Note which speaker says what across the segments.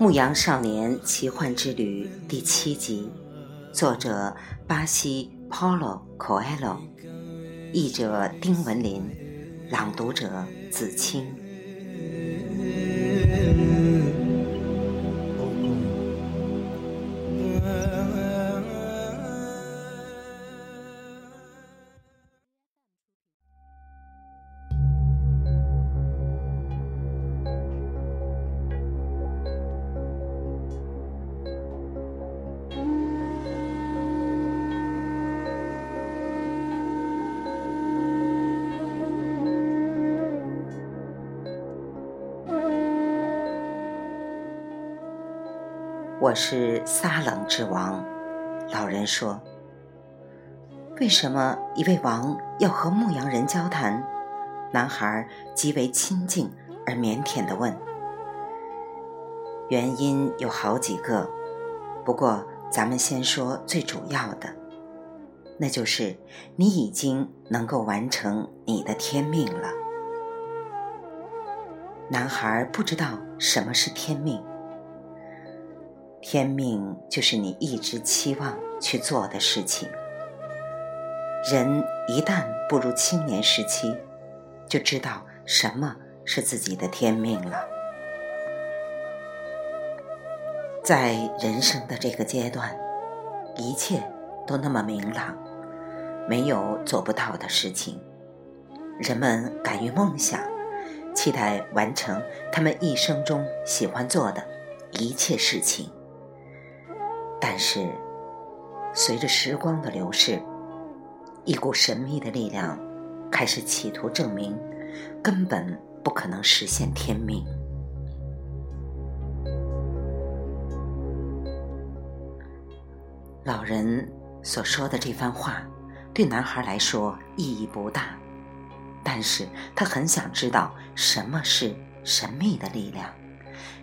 Speaker 1: 牧羊少年奇幻之旅》第七集，作者巴西 Paulo Coelho，译者丁文林，朗读者子清。我是撒冷之王，老人说：“为什么一位王要和牧羊人交谈？”男孩极为亲近而腼腆地问。“原因有好几个，不过咱们先说最主要的，那就是你已经能够完成你的天命了。”男孩不知道什么是天命。天命就是你一直期望去做的事情。人一旦步入青年时期，就知道什么是自己的天命了。在人生的这个阶段，一切都那么明朗，没有做不到的事情。人们敢于梦想，期待完成他们一生中喜欢做的一切事情。但是，随着时光的流逝，一股神秘的力量开始企图证明，根本不可能实现天命。老人所说的这番话，对男孩来说意义不大，但是他很想知道什么是神秘的力量，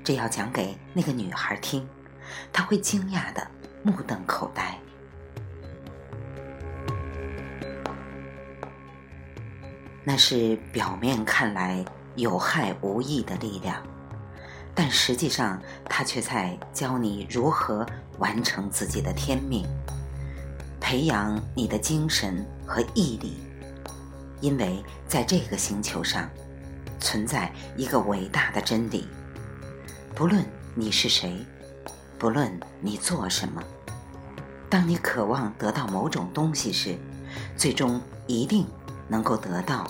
Speaker 1: 这要讲给那个女孩听。他会惊讶的目瞪口呆。那是表面看来有害无益的力量，但实际上，它却在教你如何完成自己的天命，培养你的精神和毅力。因为在这个星球上，存在一个伟大的真理：不论你是谁。不论你做什么，当你渴望得到某种东西时，最终一定能够得到，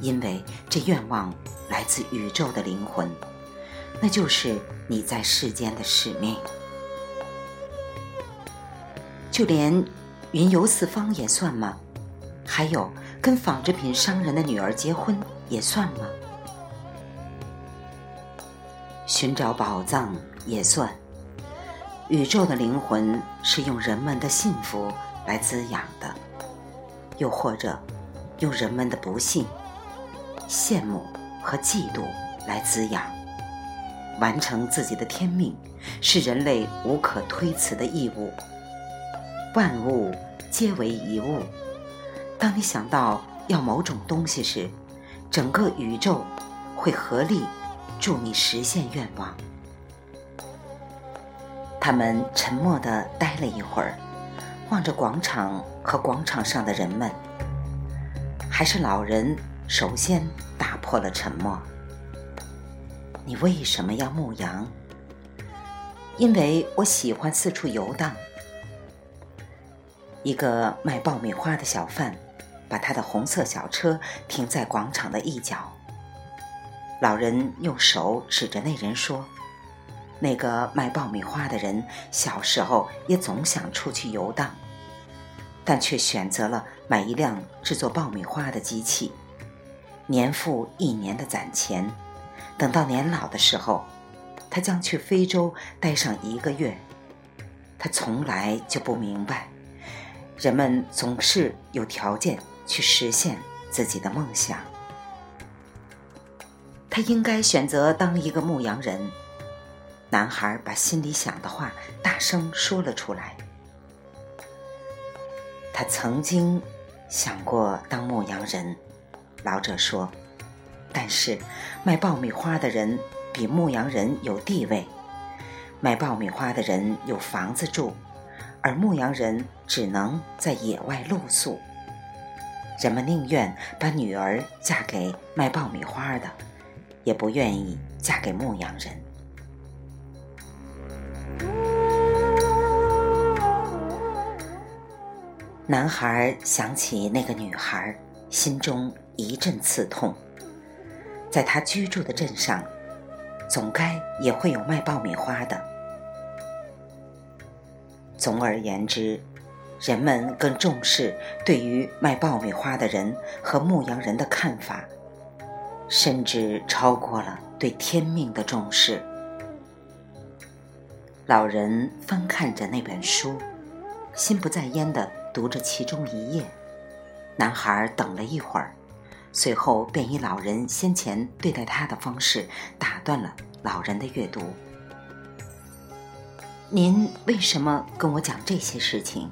Speaker 1: 因为这愿望来自宇宙的灵魂，那就是你在世间的使命。就连云游四方也算吗？还有跟纺织品商人的女儿结婚也算吗？寻找宝藏。也算。宇宙的灵魂是用人们的幸福来滋养的，又或者用人们的不幸、羡慕和嫉妒来滋养。完成自己的天命是人类无可推辞的义务。万物皆为一物。当你想到要某种东西时，整个宇宙会合力助你实现愿望。他们沉默地待了一会儿，望着广场和广场上的人们。还是老人首先打破了沉默：“你为什么要牧羊？”“因为我喜欢四处游荡。”一个卖爆米花的小贩把他的红色小车停在广场的一角。老人用手指着那人说。那个卖爆米花的人小时候也总想出去游荡，但却选择了买一辆制作爆米花的机器，年复一年的攒钱，等到年老的时候，他将去非洲待上一个月。他从来就不明白，人们总是有条件去实现自己的梦想。他应该选择当一个牧羊人。男孩把心里想的话大声说了出来。他曾经想过当牧羊人，老者说，但是卖爆米花的人比牧羊人有地位，卖爆米花的人有房子住，而牧羊人只能在野外露宿。人们宁愿把女儿嫁给卖爆米花的，也不愿意嫁给牧羊人。男孩想起那个女孩，心中一阵刺痛。在他居住的镇上，总该也会有卖爆米花的。总而言之。人们更重视对于卖爆米花的人和牧羊人的看法，甚至超过了对天命的重视。老人翻看着那本书，心不在焉的读着其中一页。男孩等了一会儿，随后便以老人先前对待他的方式打断了老人的阅读。您为什么跟我讲这些事情？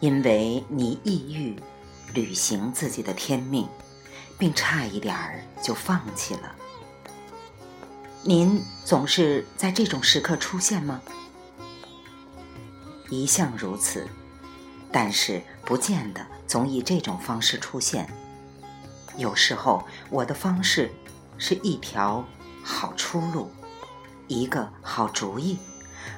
Speaker 1: 因为你意欲履行自己的天命，并差一点儿就放弃了。您总是在这种时刻出现吗？一向如此，但是不见得总以这种方式出现。有时候我的方式是一条好出路，一个好主意。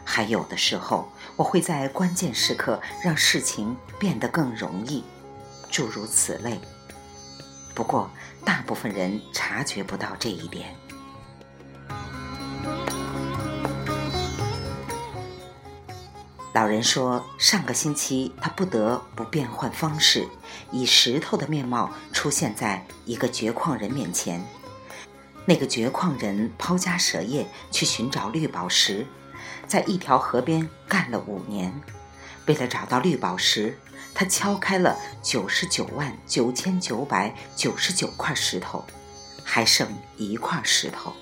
Speaker 1: 还有的时候，我会在关键时刻让事情变得更容易，诸如此类。不过，大部分人察觉不到这一点。老人说，上个星期他不得不变换方式，以石头的面貌出现在一个掘矿人面前。那个掘矿人抛家舍业去寻找绿宝石。在一条河边干了五年，为了找到绿宝石，他敲开了九十九万九千九百九十九块石头，还剩一块石头，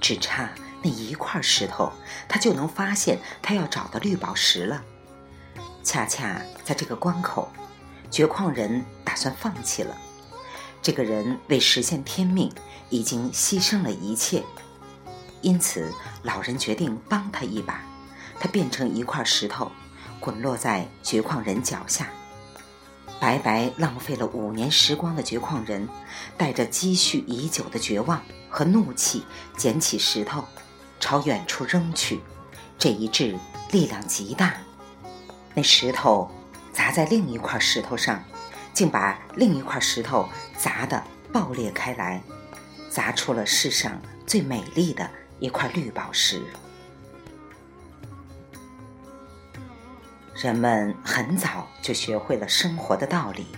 Speaker 1: 只差那一块石头，他就能发现他要找的绿宝石了。恰恰在这个关口，掘矿人打算放弃了。这个人为实现天命，已经牺牲了一切。因此，老人决定帮他一把。他变成一块石头，滚落在掘矿人脚下。白白浪费了五年时光的掘矿人，带着积蓄已久的绝望和怒气，捡起石头，朝远处扔去。这一掷力量极大，那石头砸在另一块石头上，竟把另一块石头砸得爆裂开来，砸出了世上最美丽的。一块绿宝石。人们很早就学会了生活的道理。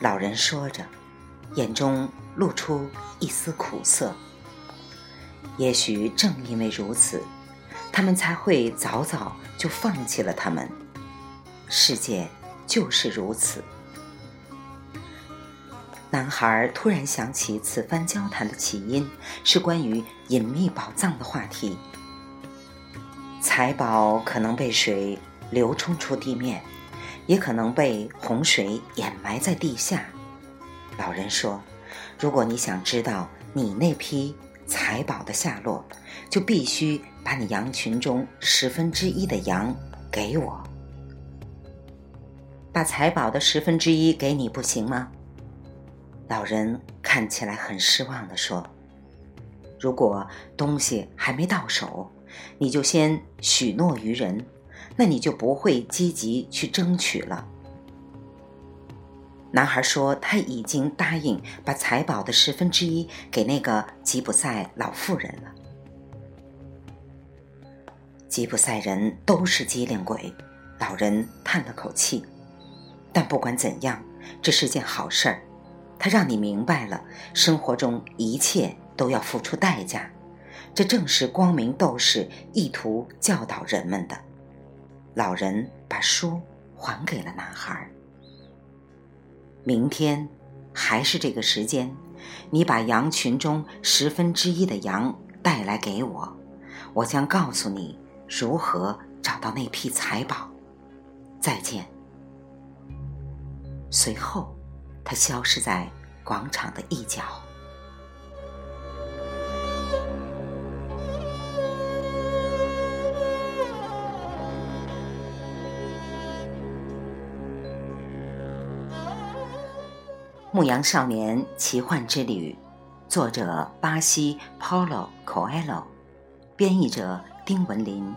Speaker 1: 老人说着，眼中露出一丝苦涩。也许正因为如此，他们才会早早就放弃了他们。世界就是如此。男孩突然想起，此番交谈的起因是关于隐秘宝藏的话题。财宝可能被水流冲出地面，也可能被洪水掩埋在地下。老人说：“如果你想知道你那批财宝的下落，就必须把你羊群中十分之一的羊给我。把财宝的十分之一给你，不行吗？”老人看起来很失望地说：“如果东西还没到手，你就先许诺于人，那你就不会积极去争取了。”男孩说：“他已经答应把财宝的十分之一给那个吉普赛老妇人了。”吉普赛人都是机灵鬼，老人叹了口气。但不管怎样，这是件好事儿。他让你明白了，生活中一切都要付出代价，这正是光明斗士意图教导人们的。老人把书还给了男孩。明天还是这个时间，你把羊群中十分之一的羊带来给我，我将告诉你如何找到那批财宝。再见。随后。他消失在广场的一角。牧羊少年奇幻之旅》，作者巴西 Paulo Coelho，编译者丁文林，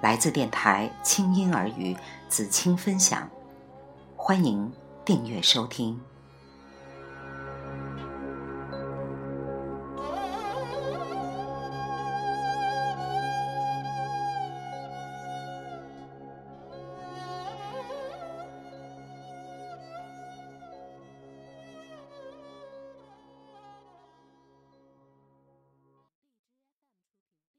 Speaker 1: 来自电台轻音耳语子清分享，欢迎订阅收听。